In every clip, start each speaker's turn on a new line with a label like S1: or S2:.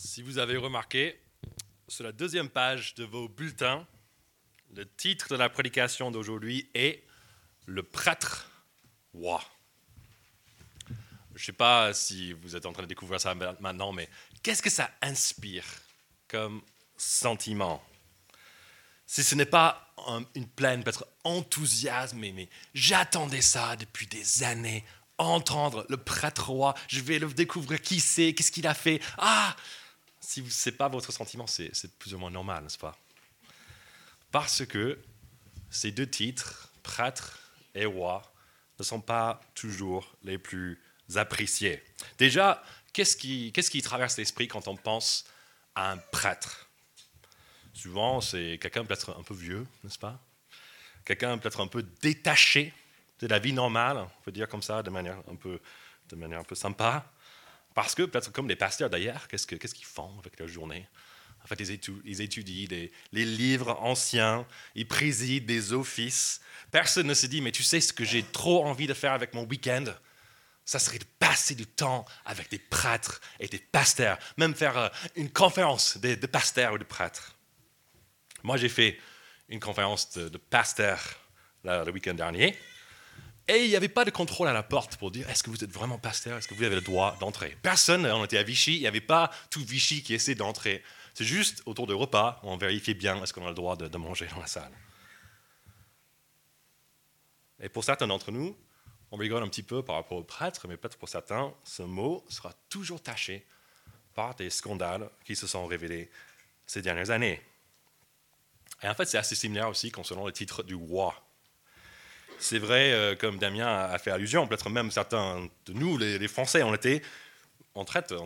S1: Si vous avez remarqué, sur la deuxième page de vos bulletins, le titre de la prédication d'aujourd'hui est Le prêtre roi. Je ne sais pas si vous êtes en train de découvrir ça maintenant, mais qu'est-ce que ça inspire comme sentiment? Si ce n'est pas une pleine, peut-être enthousiasme, mais, j'attendais ça depuis des années, entendre le prêtre roi, je vais le découvrir qui c'est, qu'est-ce qu'il a fait? Ah Si ce n'est pas votre sentiment, c'est plus ou moins normal, n'est-ce pas? Parce que ces deux titres, prêtre et roi, ne sont pas toujours les plus appréciés. Déjà, qu'est-ce qui, traverse l'esprit quand on pense à un prêtre? Souvent, c'est quelqu'un peut-être un peu vieux, n'est-ce pas? Quelqu'un peut-être un peu détaché de la vie normale, on peut dire comme ça, de manière un peu sympa. Parce que, peut-être comme les pasteurs d'ailleurs, qu'est-ce, qu'ils font avec leur journée? En fait, ils, étudient, les livres anciens, ils président des offices. Personne ne se dit, mais tu sais ce que j'ai trop envie de faire avec mon week-end? Ça serait de passer du temps avec des prêtres et des pasteurs, même faire euh, une conférence de, pasteurs ou de prêtres. Moi, j'ai fait une conférence de pasteurs le week-end dernier. Et il n'y avait pas de contrôle à la porte pour dire est-ce que vous êtes vraiment pasteur, est-ce que vous avez le droit d'entrer? Personne, on était à Vichy, il n'y avait pas tout Vichy qui essaie d'entrer. C'est juste autour de repas, on vérifiait bien est-ce qu'on a le droit de, manger dans la salle. Et pour certains d'entre nous, on rigole un petit peu par rapport au prêtre, mais peut-être pour certains, ce mot sera toujours taché par des scandales qui se sont révélés ces dernières années. Et en fait, c'est assez similaire aussi concernant le titre du roi c'est vrai, euh, comme Damien a fait allusion, peut-être même certains de nous, les, Français, on était en, train de,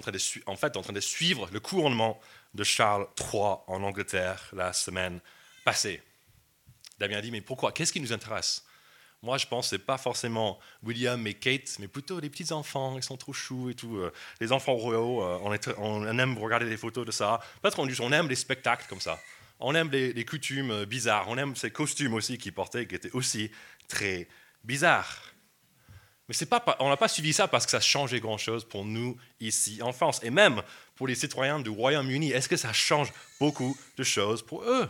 S1: en fait en train de suivre le couronnement de Charles III en Angleterre la semaine passée. Damien a dit, mais pourquoi? Qu'est-ce qui nous intéresse? Moi, je pense que ce n'est pas forcément William et Kate, mais plutôt les petits enfants, ils sont trop choux et tout. Euh, les enfants royaux, euh, on, aime regarder des photos de ça. Peut-être on, aime les spectacles comme ça. On aime les, coutumes bizarres. On aime ces costumes aussi qu'ils portaient, qui étaient aussi très bizarre. Mais pas, on n'a pas suivi ça parce que ça changeait grand-chose pour nous ici en France. Et même pour les citoyens du Royaume-Uni, est-ce que ça change beaucoup de choses pour eux?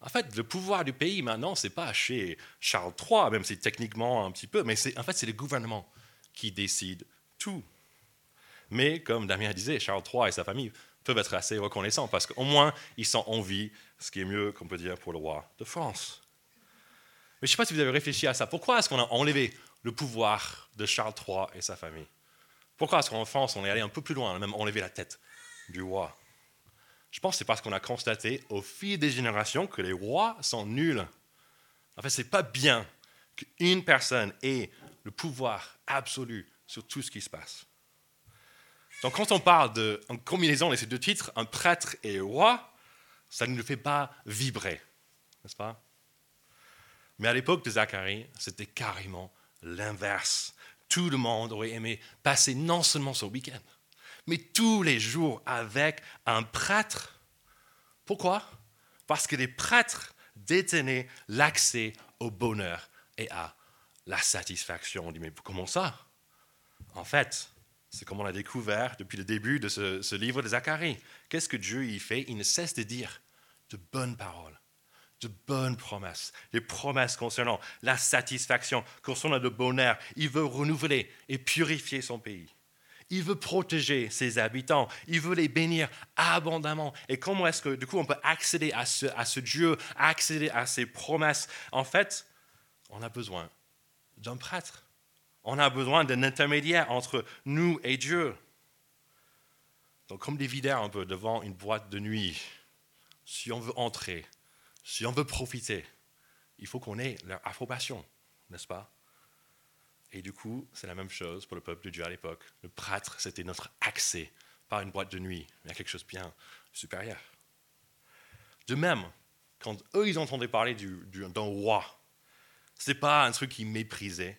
S1: En fait, le pouvoir du pays maintenant, c'est pas chez Charles III, même si techniquement un petit peu, mais en fait, c'est le gouvernement qui décide tout. Mais comme Damien disait, Charles III et sa famille peuvent être assez reconnaissants parce qu'au moins, ils sont en vie, ce qui est mieux qu'on peut dire pour le roi de France. Mais je ne sais pas si vous avez réfléchi à ça. Pourquoi est-ce qu'on a enlevé le pouvoir de Charles III et sa famille? Pourquoi est-ce qu'en France, on est allé un peu plus loin, on a même enlevé la tête du roi? Je pense que c'est parce qu'on a constaté au fil des générations que les rois sont nuls. En fait, ce n'est pas bien qu'une personne ait le pouvoir absolu sur tout ce qui se passe. Donc quand on parle de combinaison de ces deux titres, un prêtre et un roi, ça ne nous fait pas vibrer, n'est-ce pas? Mais à l'époque de Zacharie, c'était carrément l'inverse. Tout le monde aurait aimé passer non seulement son week-end, mais tous les jours avec un prêtre. Pourquoi? Parce que les prêtres détenaient l'accès au bonheur et à la satisfaction. On dit, mais comment ça? En fait, c'est comme on l'a découvert depuis le début de ce, livre de Zacharie. Qu'est-ce que Dieu y fait? Il ne cesse de dire de bonnes paroles de bonnes promesses, des promesses concernant la satisfaction, concernant le bonheur. Il veut renouveler et purifier son pays. Il veut protéger ses habitants. Il veut les bénir abondamment. Et comment est-ce que, du coup, on peut accéder à ce, à ce Dieu, accéder à ses promesses? En fait, on a besoin d'un prêtre. On a besoin d'un intermédiaire entre nous et Dieu. Donc, comme des videurs un peu devant une boîte de nuit, si on veut entrer, si on veut profiter, il faut qu'on ait leur approbation, n'est-ce pas? Et du coup, c'est la même chose pour le peuple de Dieu à l'époque. Le prêtre, c'était notre accès, pas une boîte de nuit, mais à quelque chose bien supérieur. De même, quand eux, ils entendaient parler d'un roi, ce n'est pas un truc qu'ils méprisaient.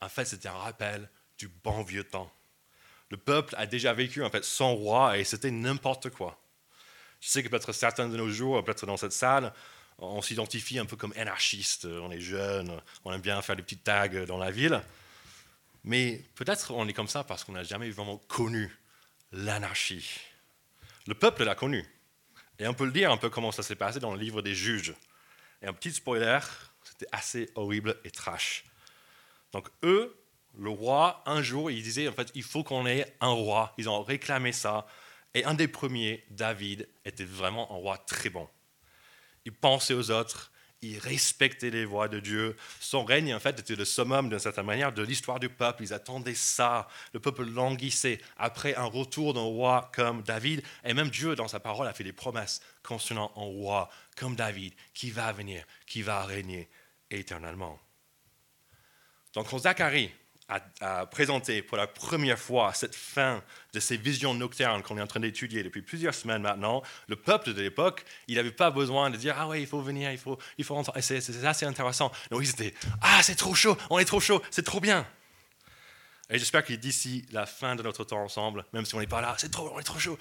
S1: En fait, c'était un rappel du bon vieux temps. Le peuple a déjà vécu en fait sans roi et c'était n'importe quoi. Je sais que peut-être certains de nos jours, peut-être dans cette salle, on s'identifie un peu comme anarchiste, on est jeune, on aime bien faire des petites tags dans la ville. Mais peut-être on est comme ça parce qu'on n'a jamais vraiment connu l'anarchie. Le peuple l'a connu. Et on peut le dire un peu comment ça s'est passé dans le livre des juges. Et un petit spoiler, c'était assez horrible et trash. Donc eux, le roi, un jour, ils disaient, en fait, il faut qu'on ait un roi. Ils ont réclamé ça. Et un des premiers, David, était vraiment un roi très bon. Il pensait aux autres, il respectait les voix de Dieu. Son règne, en fait, était le summum, d'une certaine manière, de l'histoire du peuple. Ils attendaient ça. Le peuple languissait après un retour d'un roi comme David. Et même Dieu, dans sa parole, a fait des promesses concernant un roi comme David, qui va venir, qui va régner éternellement. Donc, quand Zacharie a, présenté pour la première fois cette fin de ces visions nocturnes qu'on est en train d'étudier depuis plusieurs semaines maintenant, le peuple de l'époque, il n'avait pas besoin de dire Ah oui, il faut venir, il faut, il faut rentrer. C'est assez intéressant. Donc ils étaient Ah, c'est trop chaud, on est trop chaud, c'est trop bien. Et j'espère que d'ici la fin de notre temps ensemble, même si on n'est pas là, c'est trop, on est trop chaud,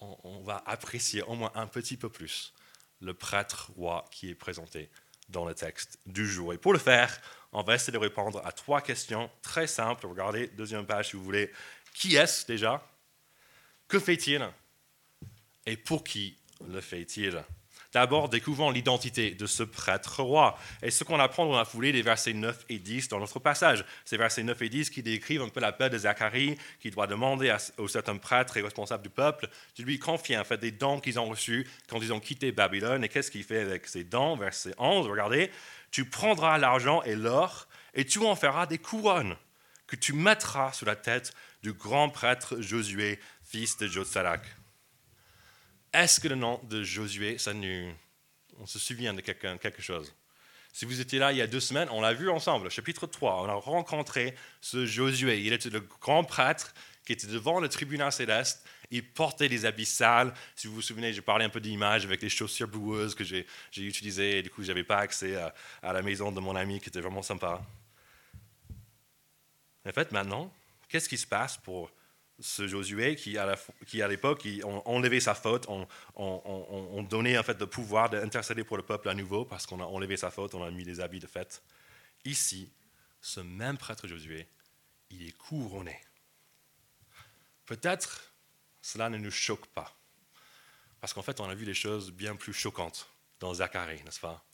S1: on va apprécier au moins un petit peu plus le prêtre roi qui est présenté dans le texte du jour. Et pour le faire, on va essayer de répondre à trois questions très simples. Regardez, deuxième page si vous voulez. Qui est-ce déjà? Que fait-il? Et pour qui le fait-il? D'abord, découvrons l'identité de ce prêtre roi. Et ce qu'on apprend dans la foulée des versets 9 et 10 dans notre passage. Ces versets 9 et 10 qui décrivent un peu la paix de Zacharie, qui doit demander aux certains prêtres et responsables du peuple de lui confier en fait des dons qu'ils ont reçus quand ils ont quitté Babylone. Et qu'est-ce qu'il fait avec ces dons? Verset 11, regardez. Tu prendras l'argent et l'or et tu en feras des couronnes que tu mettras sur la tête du grand prêtre Josué, fils de Jotsalak. Est-ce que le nom de Josué, ça nous, on se souvient de quelque, chose? Si vous étiez là il y a deux semaines, on l'a vu ensemble, chapitre 3, on a rencontré ce Josué. Il était le grand prêtre qui était devant le tribunal céleste. Il portait des habits sales. Si vous vous souvenez, j'ai parlé un peu d'images avec les chaussures boueuses que j'ai utilisées. Et du coup, je n'avais pas accès à, à la maison de mon ami qui était vraiment sympa. En fait, maintenant, qu'est-ce qui se passe pour ce Josué qui, à l'époque, on enlevait sa faute, on, on, donnait en fait le pouvoir d'intercéder pour le peuple à nouveau parce qu'on a enlevé sa faute, on a mis des habits de fête. Ici, ce même prêtre Josué, il est couronné. Peut-être cela ne nous choque pas, parce qu'en fait, on a vu des choses bien plus choquantes dans Zacharie, n'est-ce pas?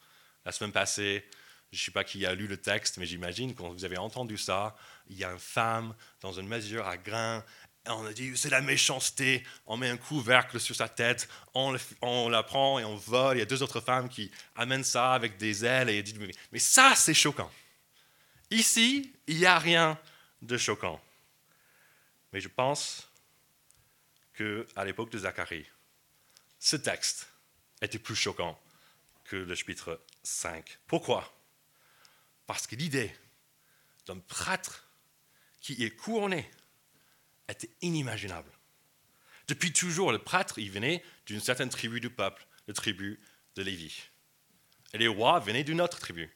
S1: La semaine passée, je ne sais pas qui a lu le texte, mais j'imagine quand vous avez entendu ça, il y a une femme dans une mesure à grains on a dit, c'est la méchanceté, on met un couvercle sur sa tête, on, la prend et on vole. Il y a deux autres femmes qui amènent ça avec des ailes et disent, mais ça, c'est choquant. Ici, il n'y a rien de choquant. Mais je pense qu'à l'époque de Zacharie, ce texte était plus choquant que le chapitre 5. Pourquoi? Parce que l'idée d'un prêtre qui est couronné était inimaginable. Depuis toujours, le prêtre, venait d'une certaine tribu du peuple, la tribu de Lévi. Et les rois venaient d'une autre tribu,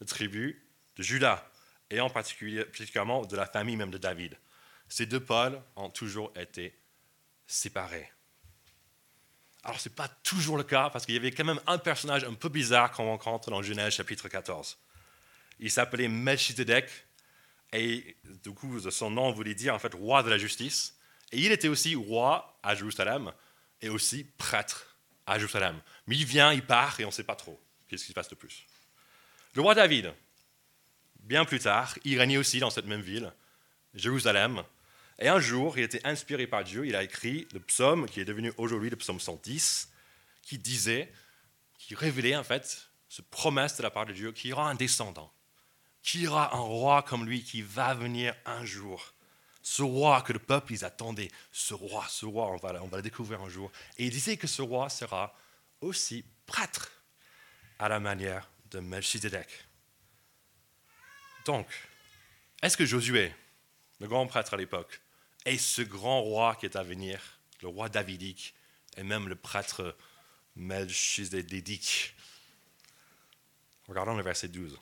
S1: la tribu de Judas, et en particulier, particulièrement de la famille même de David. Ces deux pôles ont toujours été séparés. Alors, ce n'est pas toujours le cas, parce qu'il y avait quand même un personnage un peu bizarre qu'on rencontre dans Genèse chapitre 14. Il s'appelait Melchizedek, et du coup, son nom voulait dire en fait roi de la justice. Et il était aussi roi à Jérusalem et aussi prêtre à Jérusalem. Mais il vient, il part et on ne sait pas trop qu'est-ce qui se passe de plus. Le roi David, bien plus tard, il régnait aussi dans cette même ville, Jérusalem. Et un jour, il était inspiré par Dieu, il a écrit le psaume qui est devenu aujourd'hui le psaume 110, qui disait, qui révélait en fait ce promesse de la part de Dieu qu'il y aura un descendant qu'il y aura un roi comme lui qui va venir un jour. Ce roi que le peuple ils attendait, ce roi, ce roi, on va, on va le découvrir un jour. Et il disait que ce roi sera aussi prêtre à la manière de Melchizedek. Donc, est-ce que Josué, le grand prêtre à l'époque, est ce grand roi qui est à venir, le roi davidique, et même le prêtre Melchizedek? Regardons le verset 12.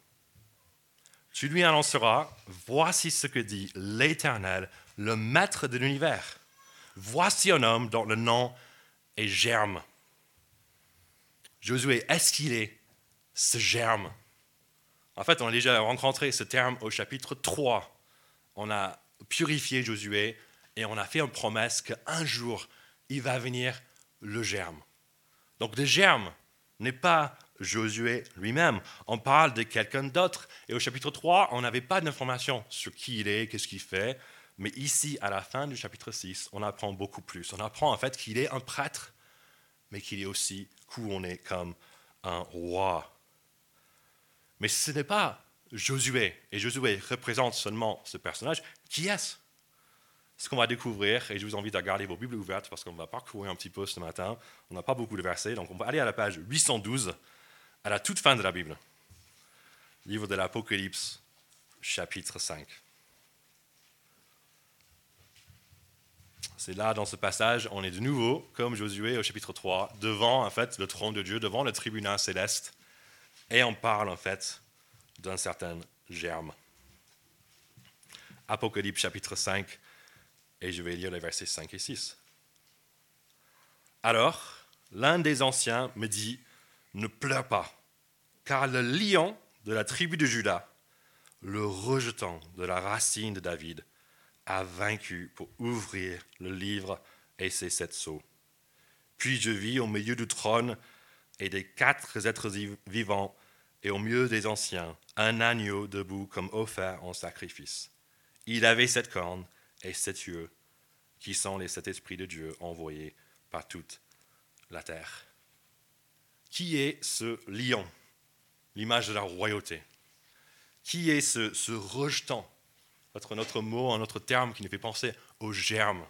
S1: Tu lui annonceras, voici ce que dit l'Éternel, le maître de l'univers. Voici un homme dont le nom est germe. Josué, est-ce qu'il est ce germe? En fait, on a déjà rencontré ce terme au chapitre 3. On a purifié Josué et on a fait une promesse qu'un jour, il va venir le germe. Donc le germe n'est pas Josué lui-même. On parle de quelqu'un d'autre. Et au chapitre 3, on n'avait pas d'informations sur qui il est, qu'est-ce qu'il fait. Mais ici, à la fin du chapitre 6, on apprend beaucoup plus. On apprend en fait qu'il est un prêtre, mais qu'il est aussi couronné comme un roi. Mais ce n'est pas Josué, et Josué représente seulement ce personnage. Qui est-ce Ce qu'on va découvrir, et je vous invite à garder vos Bibles ouvertes parce qu'on va parcourir un petit peu ce matin. On n'a pas beaucoup de versets, donc on va aller à la page 812, à la toute fin de la Bible. Livre de l'Apocalypse, chapitre 5. C'est là, dans ce passage, on est de nouveau, comme Josué au chapitre 3, devant en fait le trône de Dieu, devant le tribunal céleste, et on parle en fait d'un certain germe. Apocalypse chapitre 5, et je vais lire les versets 5 et 6. Alors, l'un des anciens me dit, ne pleure pas, car le lion de la tribu de Judas, le rejetant de la racine de David, a vaincu pour ouvrir le livre et ses sept sceaux. Puis je vis au milieu du trône et des quatre êtres vivants et au milieu des anciens un agneau debout comme offert en sacrifice. Il avait sept cornes et sept yeux, qui sont les sept esprits de Dieu envoyés par toute la terre. Qui est ce lion, l'image de la royauté Qui est ce, ce rejetant? Notre, notre mot, un autre terme qui nous fait penser au germe.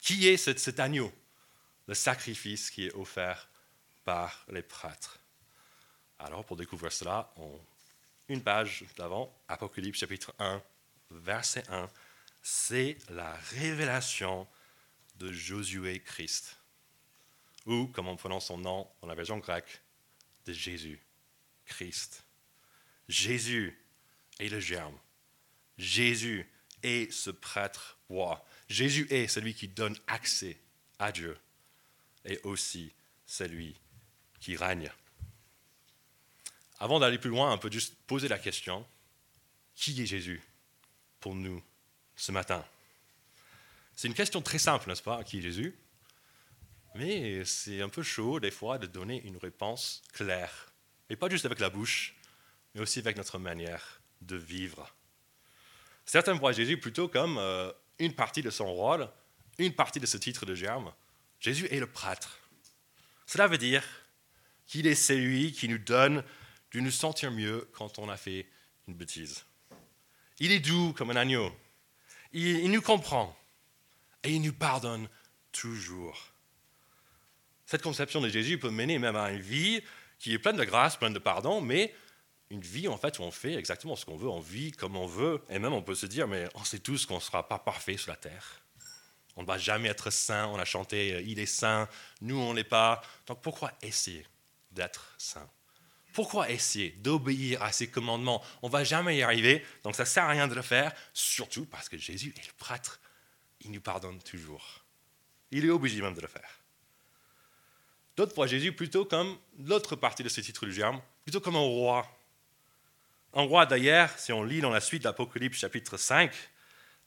S1: Qui est cet, cet agneau? Le sacrifice qui est offert par les prêtres. Alors, pour découvrir cela, on, une page d'avant, Apocalypse chapitre 1, verset 1, c'est la révélation de Josué Christ. Ou, comme on prononce son nom dans la version grecque, de Jésus Christ. Jésus est le germe. Jésus est ce prêtre roi. Jésus est celui qui donne accès à Dieu et aussi celui qui règne. Avant d'aller plus loin, on peut juste poser la question, qui est Jésus pour nous ce matin? C'est une question très simple, n'est-ce pas Qui est Jésus? Mais c'est un peu chaud des fois de donner une réponse claire. Et pas juste avec la bouche, mais aussi avec notre manière de vivre. Certains voient Jésus plutôt comme euh, une partie de son rôle, une partie de ce titre de germe. Jésus est le prêtre. Cela veut dire qu'il est celui qui nous donne de nous sentir mieux quand on a fait une bêtise. Il est doux comme un agneau. Il, il nous comprend et il nous pardonne toujours. Cette conception de Jésus peut mener même à une vie qui est pleine de grâce, pleine de pardon, mais une vie en fait où on fait exactement ce qu'on veut, on vit comme on veut, et même on peut se dire, mais on sait tous qu'on ne sera pas parfait sur la terre. On ne va jamais être saint, on a chanté euh, Il est saint, nous on n'est pas. Donc pourquoi essayer d'être saint? Pourquoi essayer d'obéir à ses commandements? On ne va jamais y arriver, donc ça ne sert à rien de le faire, surtout parce que Jésus est le prêtre. Il nous pardonne toujours. Il est obligé même de le faire. D'autres voient Jésus plutôt comme l'autre partie de ce titre du germe, plutôt comme un roi un roi d'ailleurs, si on lit dans la suite de l'Apocalypse chapitre 5,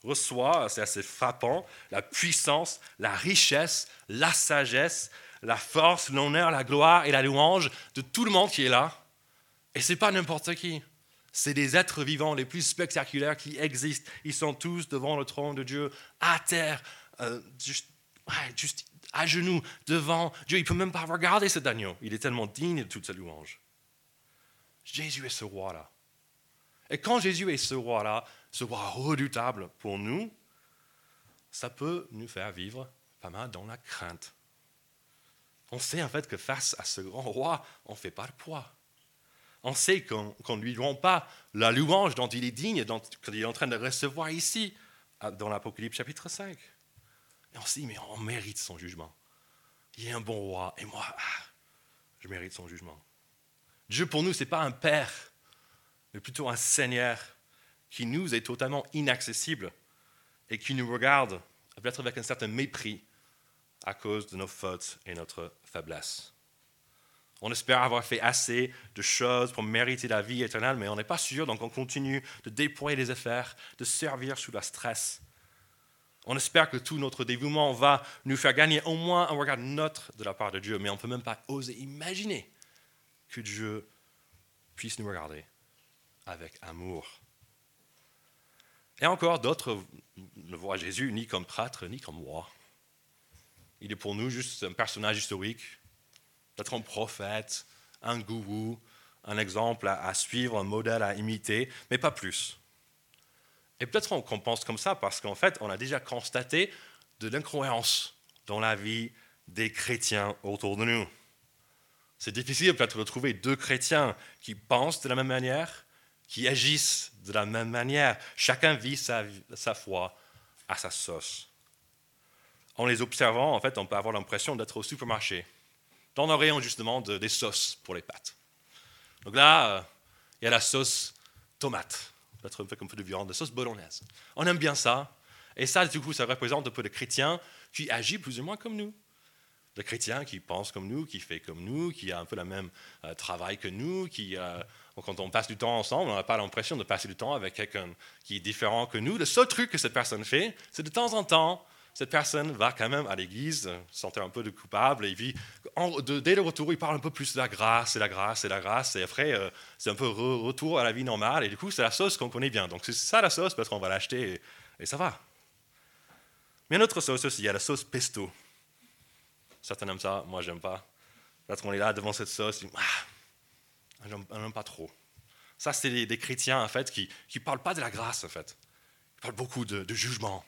S1: reçoit, c'est assez frappant, la puissance, la richesse, la sagesse, la force, l'honneur, la gloire et la louange de tout le monde qui est là. Et ce n'est pas n'importe qui. C'est des êtres vivants les plus spectaculaires qui existent. Ils sont tous devant le trône de Dieu, à terre, euh, juste, juste, à genoux, devant Dieu. Il ne peut même pas regarder cet agneau. Il est tellement digne de toute sa louange. Jésus est ce roi-là. Et quand Jésus est ce roi-là, ce roi redoutable pour nous, ça peut nous faire vivre pas mal dans la crainte. On sait en fait que face à ce grand roi, on ne fait pas le poids. On sait qu'on ne lui rend pas la louange dont il est digne, dont il est en train de recevoir ici, dans l'Apocalypse chapitre 5. Et on se dit, mais on mérite son jugement. Il est un bon roi, et moi, ah, je mérite son jugement. Dieu pour nous, ce n'est pas un père mais plutôt un Seigneur qui nous est totalement inaccessible et qui nous regarde peut-être avec un certain mépris à cause de nos fautes et notre faiblesse. On espère avoir fait assez de choses pour mériter la vie éternelle, mais on n'est pas sûr, donc on continue de déployer les affaires, de servir sous le stress. On espère que tout notre dévouement va nous faire gagner au moins un regard neutre de la part de Dieu, mais on ne peut même pas oser imaginer que Dieu puisse nous regarder avec amour. Et encore, d'autres ne voient Jésus ni comme prêtre, ni comme roi. Il est pour nous juste un personnage historique, peut-être un prophète, un gourou, un exemple à, suivre, un modèle à imiter, mais pas plus. Et peut-être qu'on pense comme ça parce qu'en fait, on a déjà constaté de l'incroyance dans la vie des chrétiens autour de nous. C'est difficile peut-être de trouver deux chrétiens qui pensent de la même manière, qui agissent de la même manière. Chacun vit sa, foi à sa sauce. En les observant, en fait, on peut avoir l'impression d'être au supermarché, dans le rayon justement de, des sauces pour les pâtes. Donc là, euh, il y a la sauce tomate, peut-être un peu comme un peu de viande, la sauce bolognaise. On aime bien ça. Et ça, du coup, ça représente un peu le chrétien qui agit plus ou moins comme nous. Le chrétien qui pense comme nous, qui fait comme nous, qui a un peu le même euh, travail que nous, qui, euh, quand on passe du temps ensemble, on n'a pas l'impression de passer du temps avec quelqu'un qui est différent que nous. Le seul truc que cette personne fait, c'est de temps en temps, cette personne va quand même à l'église, sentir un peu de coupable, et puis dès le retour, il parle un peu plus de la grâce, et la grâce, et la grâce, et après, euh, c'est un peu retour à la vie normale, et du coup, c'est la sauce qu'on connaît bien. Donc c'est ça la sauce, parce qu'on va l'acheter, et, ça va. Mais une autre sauce aussi, il y a la sauce pesto. Certains aiment ça, moi j'aime pas. Peut-être qu'on est là devant cette sauce, ah, on n'aime pas trop. Ça, c'est des, chrétiens, en fait, qui ne parlent pas de la grâce, en fait. Ils parlent beaucoup de jugement,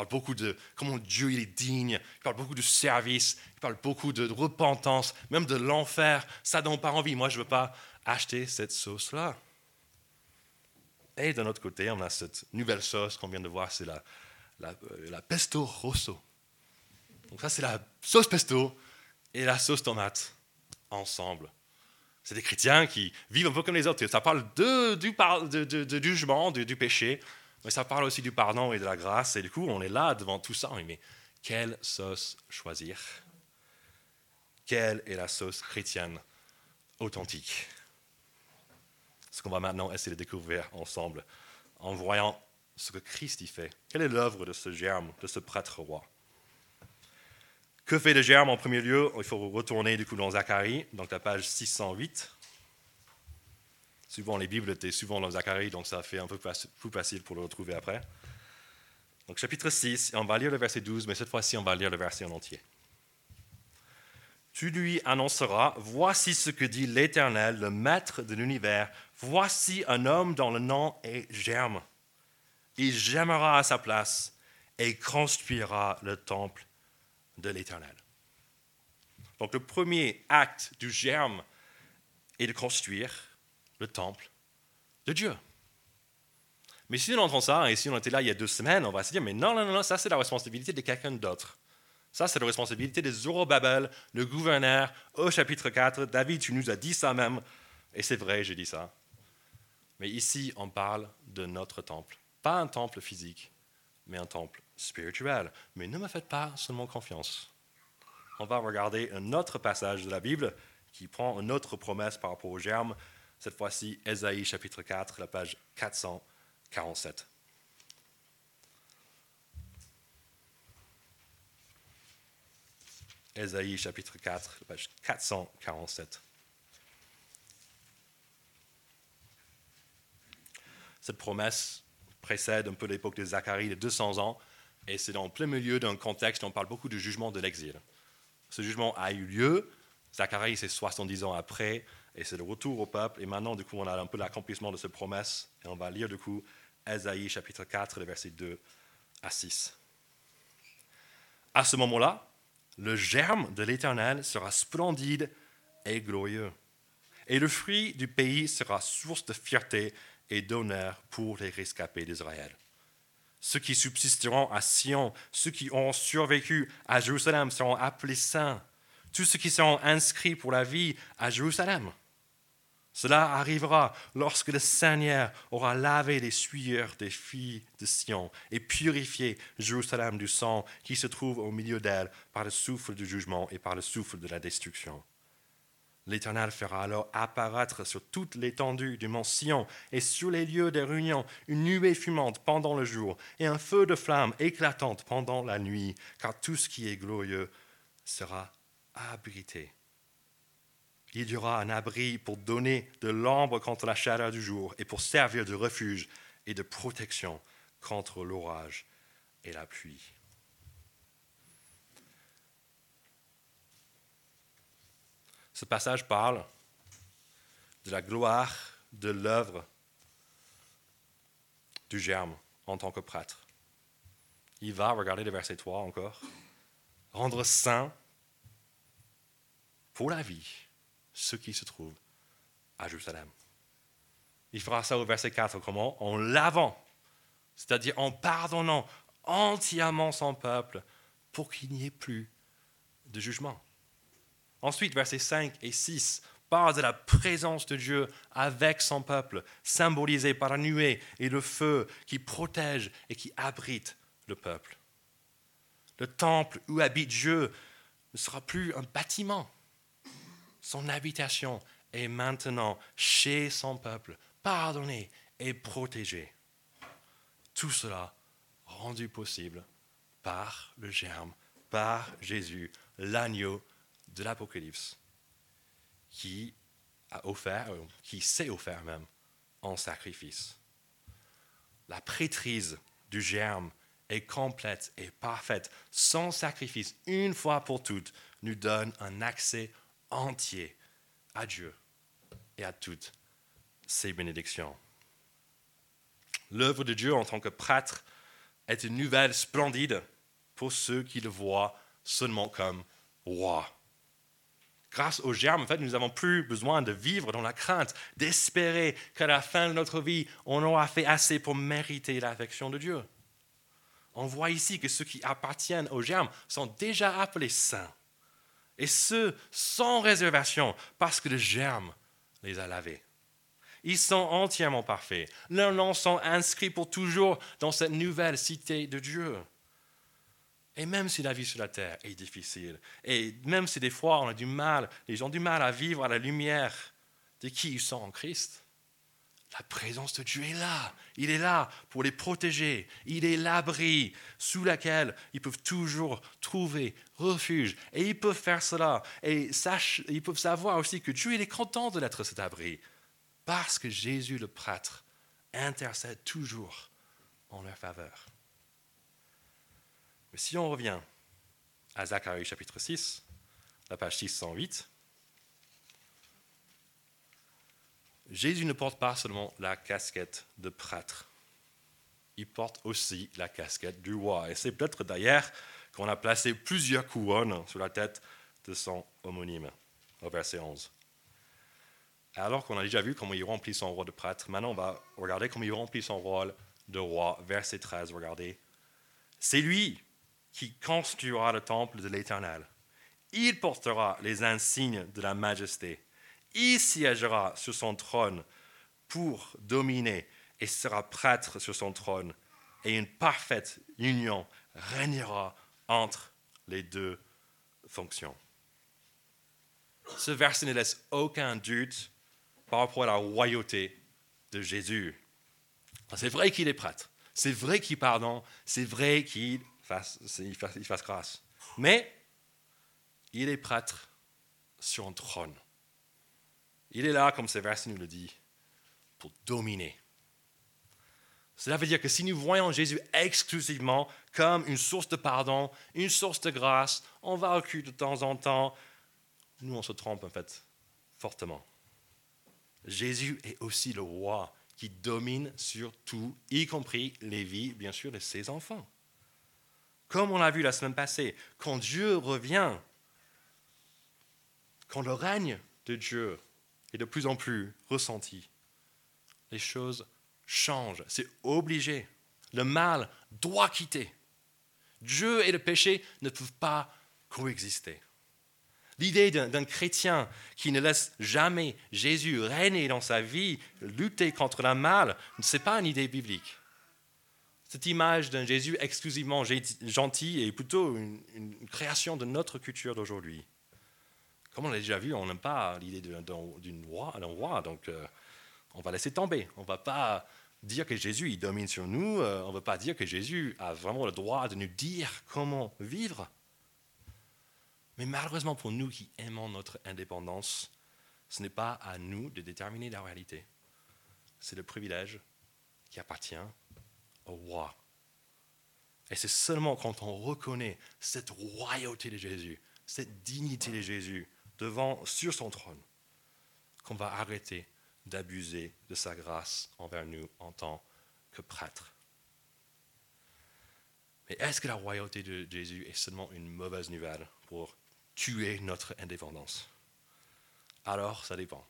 S1: parle beaucoup de comment Dieu il est digne, il parle beaucoup de service, il parle beaucoup de repentance, même de l'enfer. Ça donne pas envie. Moi, je ne veux pas acheter cette sauce-là. Et d'un autre côté, on a cette nouvelle sauce qu'on vient de voir, c'est la, euh, la, pesto rosso. Donc ça, c'est la sauce pesto et la sauce tomate ensemble. C'est des chrétiens qui vivent un peu comme les autres. Ça parle de, du, de, de, jugement, du péché, mais ça parle aussi du pardon et de la grâce. Et du coup, on est là devant tout ça. Mais quelle sauce choisir? Quelle est la sauce chrétienne authentique? Ce qu'on va maintenant essayer de découvrir ensemble en voyant ce que Christ y fait. Quelle est l'œuvre de ce germe, de ce prêtre roi? Que fait le germe en premier lieu? Il faut retourner du coup dans Zacharie, donc la page 608. Souvent, les Bibles étaient souvent dans Zacharie, donc ça fait un peu plus facile pour le retrouver après. Donc, chapitre 6, on va lire le verset 12, mais cette fois-ci, on va lire le verset en entier. Tu lui annonceras, voici ce que dit l'Éternel, le Maître de l'univers, voici un homme dont le nom est Germe. Il germera à sa place et construira le temple de l'Éternel. Donc le premier acte du germe est de construire le temple de Dieu. Mais si on entend ça, et si on était là il y a deux semaines, on va se dire, mais non, non, non, ça c'est la responsabilité de quelqu'un d'autre. Ça, c'est la responsabilité de Zorobabel, le gouverneur, au chapitre 4. David, tu nous as dit ça même, et c'est vrai, j'ai dit ça. Mais ici, on parle de notre temple. Pas un temple physique, mais un temple spirituel. Mais ne me faites pas seulement confiance. On va regarder un autre passage de la Bible qui prend une autre promesse par rapport aux germes cette fois-ci, Ésaïe chapitre 4, la page 447. Ésaïe chapitre 4, la page 447. Cette promesse précède un peu l'époque de Zacharie de 200 ans, et c'est dans le plein milieu d'un contexte où on parle beaucoup du jugement de l'exil. Ce jugement a eu lieu, Zacharie c'est 70 ans après, et c'est le retour au peuple. Et maintenant, du coup, on a un peu l'accomplissement de cette promesse. Et on va lire, du coup, Esaïe chapitre 4, versets 2 à 6. À ce moment-là, le germe de l'Éternel sera splendide et glorieux. Et le fruit du pays sera source de fierté et d'honneur pour les rescapés d'Israël. Ceux qui subsisteront à Sion, ceux qui ont survécu à Jérusalem seront appelés saints. Tous ceux qui seront inscrits pour la vie à Jérusalem cela arrivera lorsque le Seigneur aura lavé les sueurs des filles de Sion et purifié Jérusalem du sang qui se trouve au milieu d'elle par le souffle du jugement et par le souffle de la destruction. L'Éternel fera alors apparaître sur toute l'étendue du mont Sion et sur les lieux des réunions une nuée fumante pendant le jour et un feu de flamme éclatante pendant la nuit, car tout ce qui est glorieux sera abrité. Il y aura un abri pour donner de l'ombre contre la chaleur du jour et pour servir de refuge et de protection contre l'orage et la pluie. Ce passage parle de la gloire de l'œuvre du germe en tant que prêtre. Il va, regardez le verset 3 encore, rendre saint pour la vie ceux qui se trouvent à Jérusalem. Il fera ça au verset 4, comment En lavant, c'est-à-dire en pardonnant entièrement son peuple pour qu'il n'y ait plus de jugement. Ensuite, versets 5 et 6 parlent de la présence de Dieu avec son peuple, symbolisé par la nuée et le feu qui protège et qui abrite le peuple. Le temple où habite Dieu ne sera plus un bâtiment. Son habitation est maintenant chez son peuple, pardonné et protégé. Tout cela rendu possible par le germe, par Jésus, l'agneau de l'Apocalypse qui a offert, euh, qui s'est offert même en sacrifice. La prêtrise du germe est complète et parfaite. Son sacrifice, une fois pour toutes, nous donne un accès entier à Dieu et à toutes ses bénédictions. L'œuvre de Dieu en tant que prêtre est une nouvelle splendide pour ceux qui le voient seulement comme roi grâce au germe, en fait, nous n'avons plus besoin de vivre dans la crainte, d'espérer qu'à la fin de notre vie, on aura fait assez pour mériter l'affection de Dieu. On voit ici que ceux qui appartiennent au germe sont déjà appelés saints. Et ce, sans réservation, parce que le germe les a lavés. Ils sont entièrement parfaits. Leurs noms sont inscrits pour toujours dans cette nouvelle cité de Dieu. Et même si la vie sur la terre est difficile, et même si des fois on a du mal, les gens ont du mal à vivre à la lumière de qui ils sont en Christ, la présence de Dieu est là. Il est là pour les protéger. Il est l'abri sous lequel ils peuvent toujours trouver refuge. Et ils peuvent faire cela. Et ils peuvent savoir aussi que Dieu est content de l'être cet abri. Parce que Jésus le prêtre intercède toujours en leur faveur. Mais si on revient à Zacharie chapitre 6, la page 608, Jésus ne porte pas seulement la casquette de prêtre, il porte aussi la casquette du roi. Et c'est peut-être d'ailleurs qu'on a placé plusieurs couronnes sur la tête de son homonyme, au verset 11. Alors qu'on a déjà vu comment il remplit son rôle de prêtre, maintenant on va regarder comment il remplit son rôle de roi. Verset 13, regardez. C'est lui qui construira le temple de l'Éternel. Il portera les insignes de la majesté. Il siégera sur son trône pour dominer et sera prêtre sur son trône. Et une parfaite union régnera entre les deux fonctions. Ce verset ne laisse aucun doute par rapport à la royauté de Jésus. C'est vrai qu'il est prêtre, c'est vrai qu'il pardonne, c'est vrai qu'il il, fasse, grâce. Mais il est prêtre sur un trône. Il est là, comme verset nous le dit, pour dominer. Cela veut dire que si nous voyons Jésus exclusivement comme une source de pardon, une source de grâce, on va au cul de temps en temps, nous on se trompe en fait fortement. Jésus est aussi le roi qui domine sur tout, y compris les vies, bien sûr, de ses enfants. Comme on l'a vu la semaine passée, quand Dieu revient, quand le règne de Dieu est de plus en plus ressenti, les choses changent. C'est obligé. Le mal doit quitter. Dieu et le péché ne peuvent pas coexister. L'idée d'un chrétien qui ne laisse jamais Jésus régner dans sa vie, lutter contre le mal, ce n'est pas une idée biblique. Cette image d'un Jésus exclusivement gentil est plutôt une, création de notre culture d'aujourd'hui. Comme on l'a déjà vu, on n'aime pas l'idée d'un roi, roi, donc euh, on va laisser tomber. On ne va pas dire que Jésus il domine sur nous, euh, on ne veut pas dire que Jésus a vraiment le droit de nous dire comment vivre. Mais malheureusement pour nous qui aimons notre indépendance, ce n'est pas à nous de déterminer la réalité. C'est le privilège qui appartient au roi. Et c'est seulement quand on reconnaît cette royauté de Jésus, cette dignité de Jésus devant sur son trône, qu'on va arrêter d'abuser de sa grâce envers nous en tant que prêtre. Mais est-ce que la royauté de Jésus est seulement une mauvaise nouvelle pour tuer notre indépendance? Alors, ça dépend.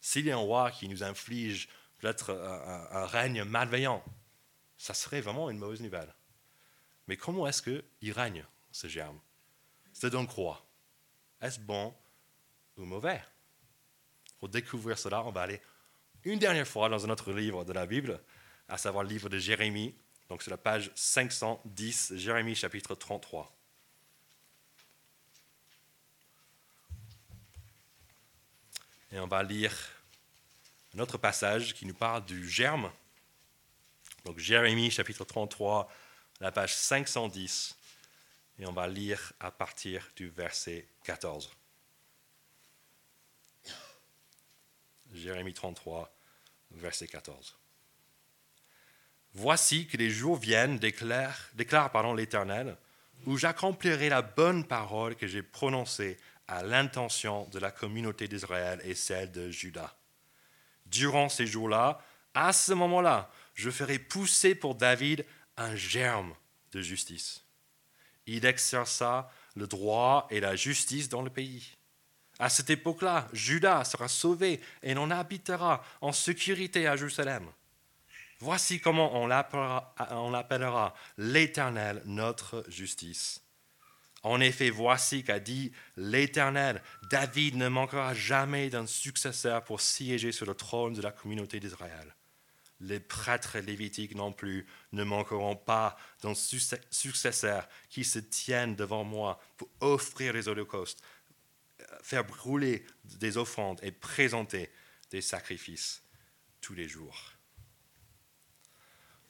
S1: S'il y a un roi qui nous inflige peut-être un, règne malveillant, ça serait vraiment une mauvaise nouvelle. Mais comment est-ce qu'il règne, ce germe? C'est donc quoi Est-ce bon ou mauvais? Pour découvrir cela, on va aller une dernière fois dans un autre livre de la Bible, à savoir le livre de Jérémie, donc sur la page 510, Jérémie chapitre 33. Et on va lire un autre passage qui nous parle du germe. Donc Jérémie chapitre 33, la page 510. Et on va lire à partir du verset 14. Jérémie 33, verset 14. Voici que les jours viennent, déclare, l'Éternel, où j'accomplirai la bonne parole que j'ai prononcée à l'intention de la communauté d'Israël et celle de Juda. Durant ces jours-là, à ce moment-là, je ferai pousser pour David un germe de justice. Il exerça le droit et la justice dans le pays. À cette époque-là, Judas sera sauvé et l'on habitera en sécurité à Jérusalem. Voici comment on l'appellera l'Éternel, notre justice. En effet, voici qu'a dit l'Éternel, David ne manquera jamais d'un successeur pour siéger sur le trône de la communauté d'Israël. Les prêtres lévitiques non plus ne manqueront pas d'un successeur qui se tienne devant moi pour offrir les holocaustes, faire brûler des offrandes et présenter des sacrifices tous les jours.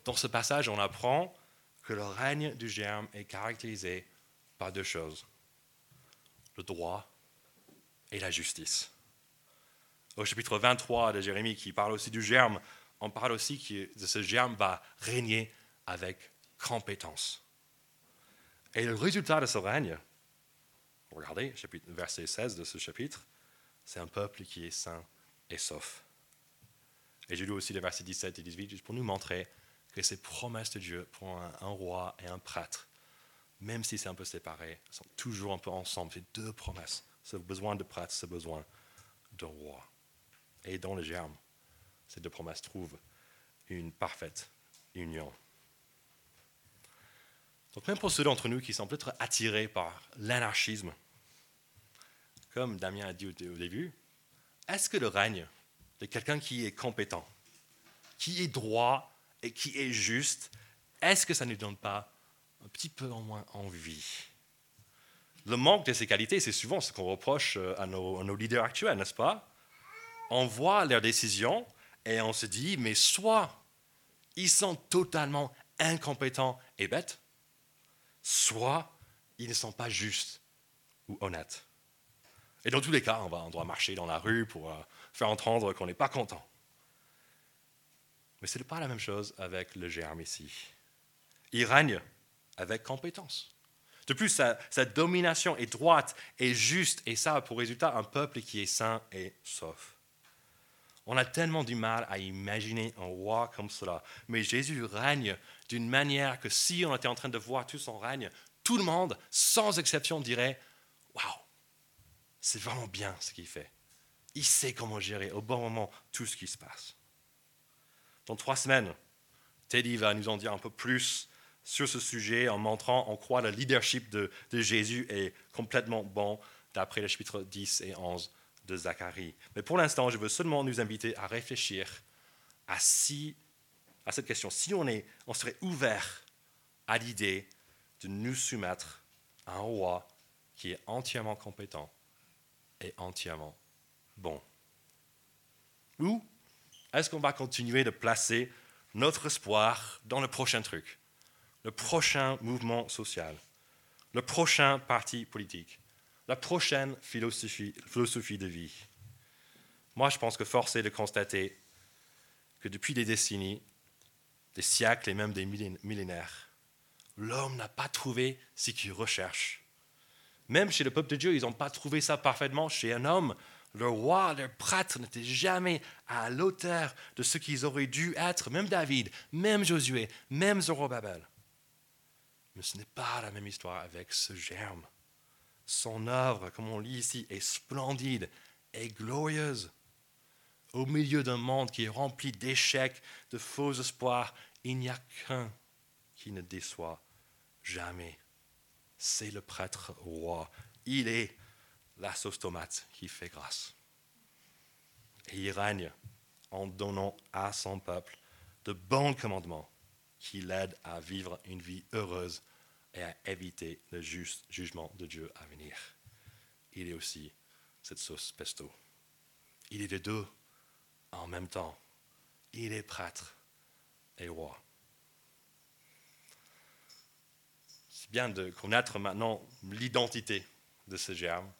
S1: Dans ce passage, on apprend que le règne du germe est caractérisé par deux choses, le droit et la justice. Au chapitre 23 de Jérémie, qui parle aussi du germe, on parle aussi que ce germe va régner avec compétence. Et le résultat de ce règne, Regardez, verset 16 de ce chapitre, c'est un peuple qui est saint et sauf. Et j'ai lu aussi les versets 17 et 18 juste pour nous montrer que ces promesses de Dieu pour un, roi et un prêtre, même si c'est un peu séparé, sont toujours un peu ensemble. C'est deux promesses. Ce besoin de prêtre, ce besoin de roi. Et dans le germe, ces deux promesses trouvent une parfaite union. Donc même pour ceux d'entre nous qui sont peut-être attirés par l'anarchisme, comme Damien a dit au début, est-ce que le règne de quelqu'un qui est compétent, qui est droit et qui est juste, est-ce que ça ne donne pas un petit peu en moins envie? Le manque de ces qualités, c'est souvent ce qu'on reproche euh, à nos leaders actuels, n'est-ce pas? On voit leurs décisions et on se dit, mais soit ils sont totalement incompétents et bêtes, soit ils ne sont pas justes ou honnêtes. Et dans tous les cas, on, va, on doit marcher dans la rue pour euh, faire entendre qu'on n'est pas content. Mais ce n'est pas la même chose avec le germe ici. Il règne avec compétence. De plus, sa, sa, domination est droite et juste, et ça a pour résultat un peuple qui est sain et sauf. On a tellement du mal à imaginer un roi comme cela, mais Jésus règne d'une manière que si on était en train de voir tout son règne, tout le monde, sans exception, dirait Waouh, c'est vraiment bien ce qu'il fait. Il sait comment gérer au bon moment tout ce qui se passe. Dans trois semaines, Teddy va nous en dire un peu plus sur ce sujet en montrant en quoi le leadership de, de Jésus est complètement bon d'après les chapitres 10 et 11 de Zacharie. Mais pour l'instant, je veux seulement nous inviter à réfléchir à cette question. Si on, est, on serait ouvert à l'idée de nous soumettre à un roi qui est entièrement compétent et entièrement bon Ou est-ce qu'on va continuer de placer notre espoir dans le prochain truc, le prochain mouvement social, le prochain parti politique, la prochaine philosophie, de vie Moi, je pense que force est de constater que depuis des décennies, des siècles et même des millénaires, l'homme n'a pas trouvé ce qu'il recherche. Même chez le peuple de Dieu, ils n'ont pas trouvé ça parfaitement. Chez un homme, le roi, le prêtre n'était jamais à l'auteur de ce qu'ils auraient dû être, même David, même Josué, même Zorobabel. Mais ce n'est pas la même histoire avec ce germe. Son œuvre, comme on lit ici, est splendide et glorieuse. Au milieu d'un monde qui est rempli d'échecs, de faux espoirs, il n'y a qu'un qui ne déçoit jamais. C'est le prêtre roi. Il est la sauce tomate qui fait grâce. Il règne en donnant à son peuple de bons commandements qui l'aident à vivre une vie heureuse et à éviter le juste jugement de Dieu à venir. Il est aussi cette sauce pesto. Il est les deux en même temps. Il est prêtre et roi. C'est bien de connaître maintenant l'identité de ce germe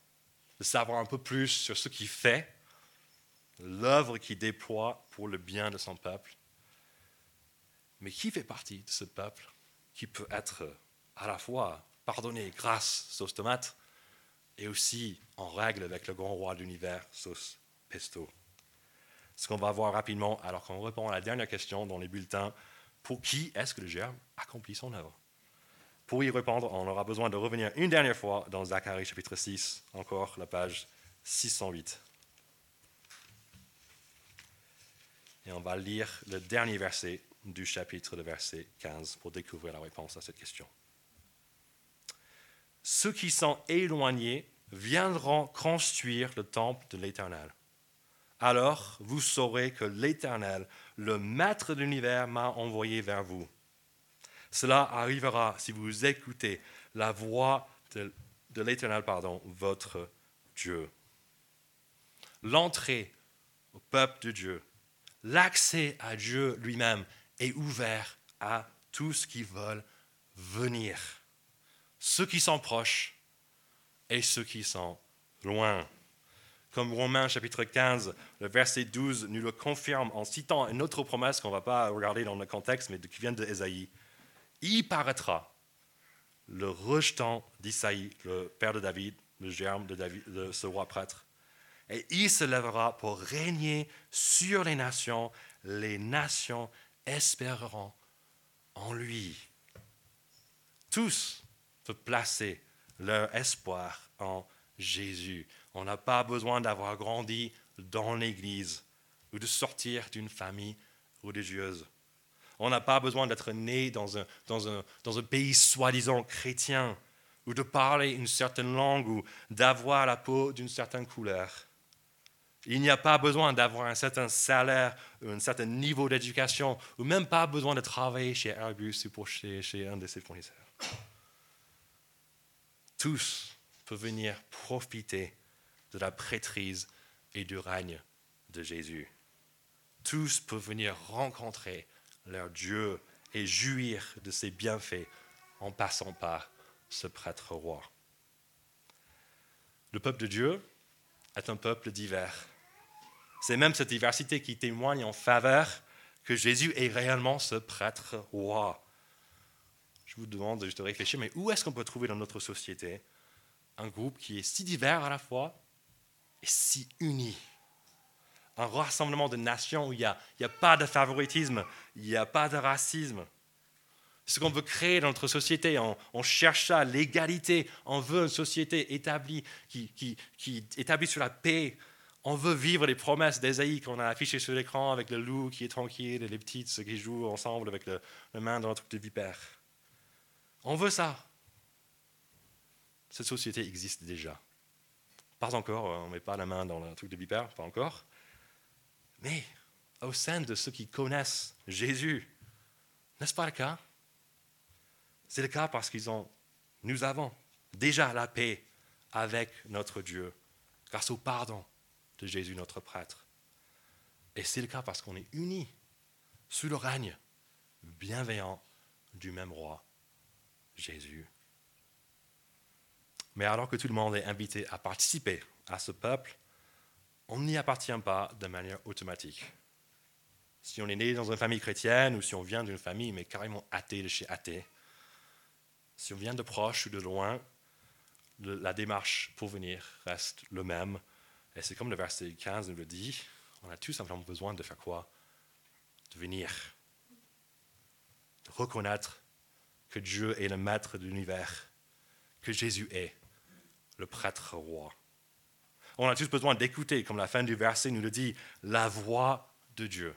S1: de savoir un peu plus sur ce qu'il fait, l'œuvre qu'il déploie pour le bien de son peuple. Mais qui fait partie de ce peuple qui peut être à la fois pardonné grâce, sauce tomate, et aussi en règle avec le grand roi de l'univers, sauce pesto. Ce qu'on va voir rapidement, alors qu'on répond à la dernière question dans les bulletins, pour qui est-ce que le germe accomplit son œuvre? Pour y répondre, on aura besoin de revenir une dernière fois dans Zacharie chapitre 6, encore la page 608. Et on va lire le dernier verset du chapitre, de verset 15, pour découvrir la réponse à cette question. Ceux qui sont éloignés viendront construire le temple de l'Éternel. Alors vous saurez que l'Éternel, le Maître de l'univers, m'a envoyé vers vous. Cela arrivera si vous écoutez la voix de, l'Éternel, pardon, votre Dieu. L'entrée au peuple de Dieu, l'accès à Dieu lui-même est ouvert à tous qui veulent venir, ceux qui sont proches et ceux qui sont loin. Comme Romains chapitre 15, le verset 12 nous le confirme en citant une autre promesse qu'on ne va pas regarder dans le contexte, mais qui vient de Ésaïe y paraîtra le rejetant d'Isaïe, le père de David, le germe de, David, de ce roi prêtre. Et il se lèvera pour régner sur les nations. Les nations espéreront en lui. Tous peuvent placer leur espoir en Jésus. On n'a pas besoin d'avoir grandi dans l'Église ou de sortir d'une famille religieuse. On n'a pas besoin d'être né dans un, dans un, dans un pays soi-disant chrétien, ou de parler une certaine langue, ou d'avoir la peau d'une certaine couleur. Il n'y a pas besoin d'avoir un certain salaire, ou un certain niveau d'éducation, ou même pas besoin de travailler chez Airbus ou pour chez, chez un de ses fournisseurs. Tous peuvent venir profiter de la prêtrise et du règne de Jésus. Tous peuvent venir rencontrer leur Dieu et jouir de ses bienfaits en passant par ce prêtre roi. Le peuple de Dieu est un peuple divers. C'est même cette diversité qui témoigne en faveur que Jésus est réellement ce prêtre roi. Je vous demande juste de réfléchir, mais où est-ce qu'on peut trouver dans notre société un groupe qui est si divers à la fois et si uni? Un rassemblement de nations où il n'y a, pas de favoritisme, il n'y a pas de racisme. Ce qu'on veut créer dans notre société, on, cherche ça, l'égalité, on veut une société établie, qui, qui, qui établie sur la paix. On veut vivre les promesses d'Ésaïe qu'on a affichées sur l'écran avec le loup qui est tranquille et les petites qui jouent ensemble avec le, main dans un truc de vipère. On veut ça. Cette société existe déjà. Pas encore, on ne met pas la main dans un truc de vipère, pas encore. Mais au sein de ceux qui connaissent Jésus, n'est-ce pas le cas? C'est le cas parce qu'ils ont, nous avons déjà la paix avec notre Dieu grâce au pardon de Jésus notre prêtre. Et c'est le cas parce qu'on est unis sous le règne bienveillant du même roi, Jésus. Mais alors que tout le monde est invité à participer à ce peuple, on n'y appartient pas de manière automatique. Si on est né dans une famille chrétienne ou si on vient d'une famille mais carrément athée de chez athée, si on vient de proche ou de loin, la démarche pour venir reste le même. Et c'est comme le verset 15 nous le dit, on a tous simplement besoin de faire quoi? De venir. De reconnaître que Dieu est le maître de l'univers, que Jésus est le prêtre roi. On a tous besoin d'écouter, comme la fin du verset nous le dit, la voix de Dieu.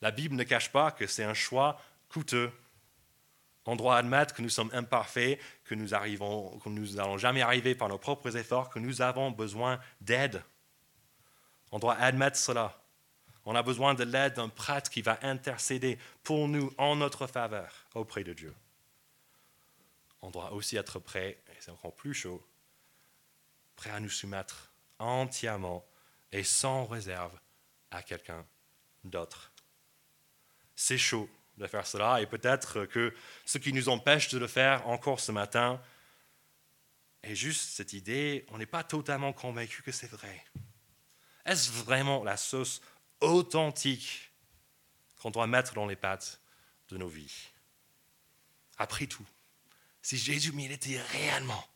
S1: La Bible ne cache pas que c'est un choix coûteux. On doit admettre que nous sommes imparfaits, que nous arrivons, que nous n'allons jamais arriver par nos propres efforts, que nous avons besoin d'aide. On doit admettre cela. On a besoin de l'aide d'un prêtre qui va intercéder pour nous en notre faveur auprès de Dieu. On doit aussi être prêt, et c'est encore plus chaud, prêt à nous soumettre entièrement et sans réserve à quelqu'un d'autre. C'est chaud de faire cela et peut-être que ce qui nous empêche de le faire encore ce matin est juste cette idée, on n'est pas totalement convaincu que c'est vrai. Est-ce vraiment la sauce authentique qu'on doit mettre dans les pattes de nos vies Après tout, si Jésus, il était réellement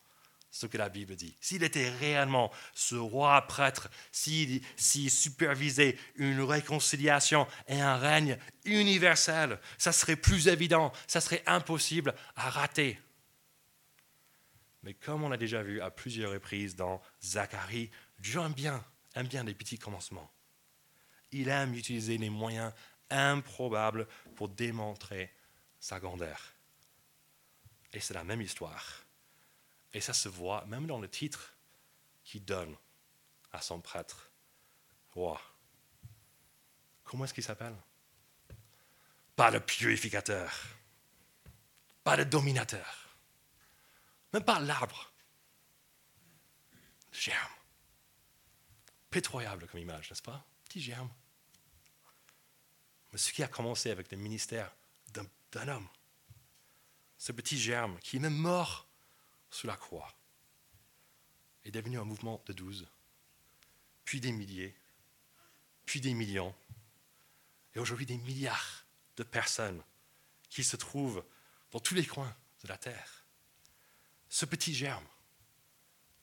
S1: ce que la Bible dit. S'il était réellement ce roi prêtre, s'il supervisait une réconciliation et un règne universel, ça serait plus évident, ça serait impossible à rater. Mais comme on l'a déjà vu à plusieurs reprises dans Zacharie, Dieu aime bien, aime bien les petits commencements. Il aime utiliser les moyens improbables pour démontrer sa grandeur. Et c'est la même histoire et ça se voit même dans le titre qu'il donne à son prêtre, roi. Comment est-ce qu'il s'appelle? Pas le purificateur, pas le dominateur, même pas l'arbre. Germe. Pétroyable comme image, n'est-ce pas? Petit germe. Mais ce qui a commencé avec le ministère d'un homme, ce petit germe qui est même mort sous la croix est devenu un mouvement de douze, puis des milliers, puis des millions, et aujourd'hui des milliards de personnes qui se trouvent dans tous les coins de la terre. Ce petit germe,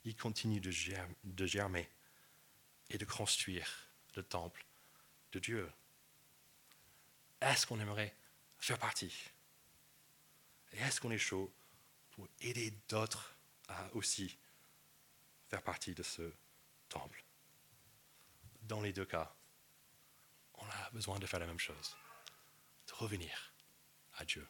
S1: il continue de, germer et de construire le temple de Dieu. Est-ce qu'on aimerait faire partie? Et est-ce qu'on est chaud pour aider d'autres à aussi faire partie de ce temple? Dans les deux cas, on a besoin de faire la même chose, de revenir à Dieu.